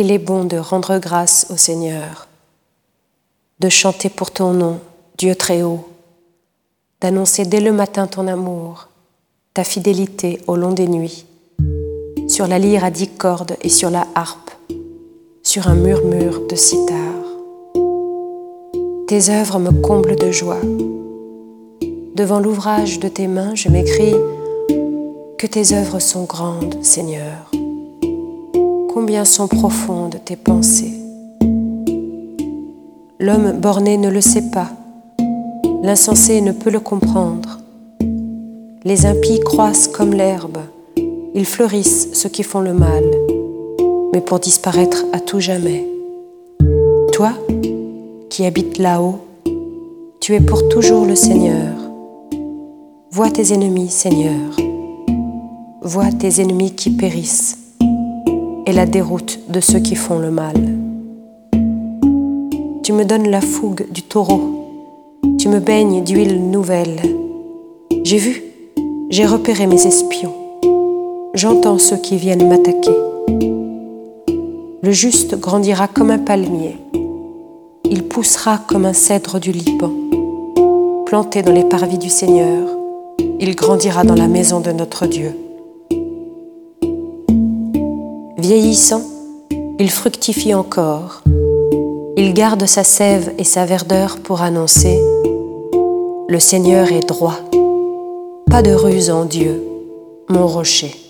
qu'il est bon de rendre grâce au Seigneur, de chanter pour ton nom, Dieu très haut, d'annoncer dès le matin ton amour, ta fidélité au long des nuits, sur la lyre à dix cordes et sur la harpe, sur un murmure de sitar. Tes œuvres me comblent de joie. Devant l'ouvrage de tes mains, je m'écris que tes œuvres sont grandes, Seigneur. Combien sont profondes tes pensées. L'homme borné ne le sait pas, l'insensé ne peut le comprendre. Les impies croissent comme l'herbe, ils fleurissent ceux qui font le mal, mais pour disparaître à tout jamais. Toi, qui habites là-haut, tu es pour toujours le Seigneur. Vois tes ennemis, Seigneur. Vois tes ennemis qui périssent et la déroute de ceux qui font le mal. Tu me donnes la fougue du taureau, tu me baignes d'huile nouvelle. J'ai vu, j'ai repéré mes espions, j'entends ceux qui viennent m'attaquer. Le juste grandira comme un palmier il poussera comme un cèdre du Liban. Planté dans les parvis du Seigneur, il grandira dans la maison de notre Dieu. Vieillissant, il fructifie encore. Il garde sa sève et sa verdeur pour annoncer ⁇ Le Seigneur est droit, pas de ruse en Dieu, mon rocher ⁇